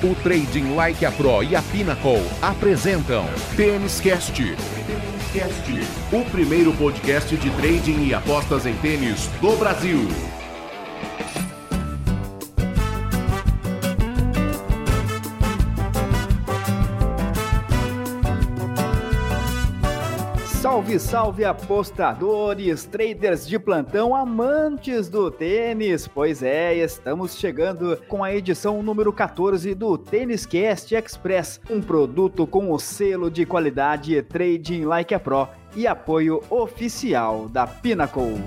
O Trading Like a Pro e a Pinnacle apresentam Tênis Cast. O primeiro podcast de trading e apostas em tênis do Brasil. Salve, salve apostadores, traders de plantão, amantes do tênis. Pois é, estamos chegando com a edição número 14 do Tênis Cast Express, um produto com o selo de qualidade Trading Like a Pro e apoio oficial da Pinnacle.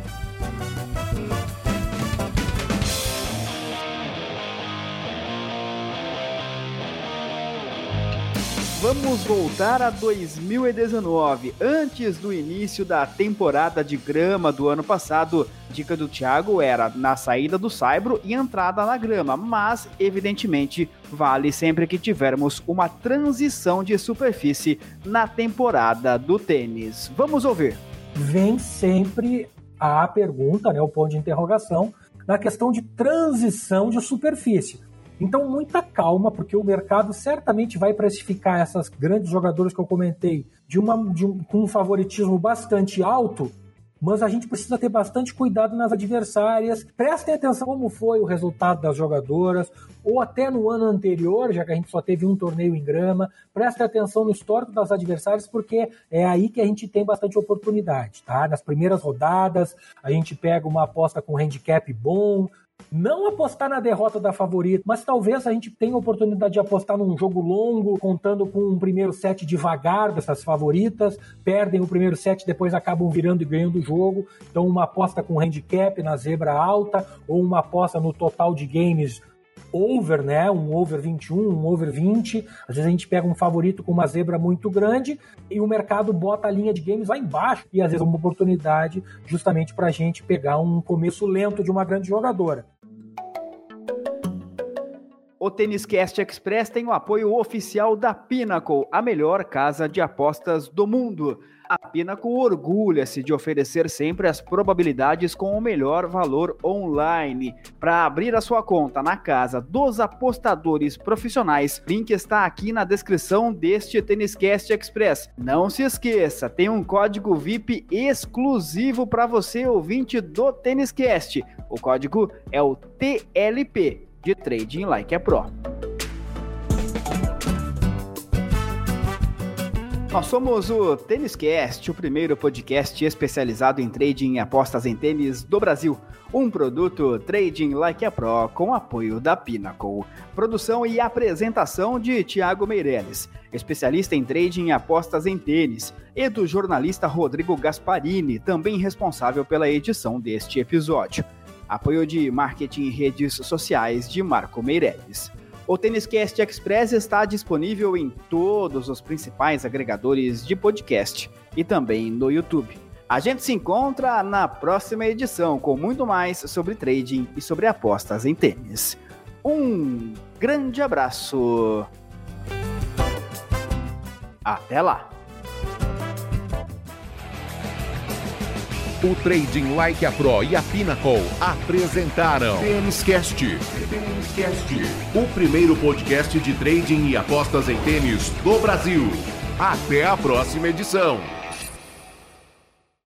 Vamos voltar a 2019. Antes do início da temporada de grama do ano passado, dica do Thiago era na saída do saibro e entrada na grama, mas evidentemente vale sempre que tivermos uma transição de superfície na temporada do tênis. Vamos ouvir. Vem sempre a pergunta, né, o ponto de interrogação, na questão de transição de superfície. Então, muita calma, porque o mercado certamente vai precificar essas grandes jogadoras que eu comentei de uma, de um, com um favoritismo bastante alto, mas a gente precisa ter bastante cuidado nas adversárias. Prestem atenção como foi o resultado das jogadoras, ou até no ano anterior, já que a gente só teve um torneio em grama. Prestem atenção no histórico das adversárias, porque é aí que a gente tem bastante oportunidade, tá? Nas primeiras rodadas, a gente pega uma aposta com handicap bom, não apostar na derrota da favorita, mas talvez a gente tenha a oportunidade de apostar num jogo longo, contando com um primeiro set devagar dessas favoritas, perdem o primeiro set, depois acabam virando e ganhando o jogo. Então, uma aposta com handicap na zebra alta, ou uma aposta no total de games over, né? Um over 21, um over 20. Às vezes a gente pega um favorito com uma zebra muito grande e o mercado bota a linha de games lá embaixo. E às vezes é uma oportunidade justamente para a gente pegar um começo lento de uma grande jogadora. O Tênis Cast Express tem o apoio oficial da Pinnacle, a melhor casa de apostas do mundo. A Pinnacle orgulha-se de oferecer sempre as probabilidades com o melhor valor online. Para abrir a sua conta na casa dos apostadores profissionais, link está aqui na descrição deste Tênis Cast Express. Não se esqueça, tem um código VIP exclusivo para você ouvinte do Tênis Cast. O código é o TLP de Trading Like a Pro. Nós somos o Tênis Cast, o primeiro podcast especializado em trading e apostas em tênis do Brasil. Um produto Trading Like a Pro com apoio da Pinnacle. Produção e apresentação de Tiago Meirelles, especialista em trading e apostas em tênis, e do jornalista Rodrigo Gasparini, também responsável pela edição deste episódio. Apoio de marketing e redes sociais de Marco Meirelles. O Tênis Cast Express está disponível em todos os principais agregadores de podcast e também no YouTube. A gente se encontra na próxima edição com muito mais sobre trading e sobre apostas em tênis. Um grande abraço. Até lá. O Trading Like a Pro e a Pinnacle apresentaram Tênis Cast. O primeiro podcast de trading e apostas em tênis do Brasil. Até a próxima edição.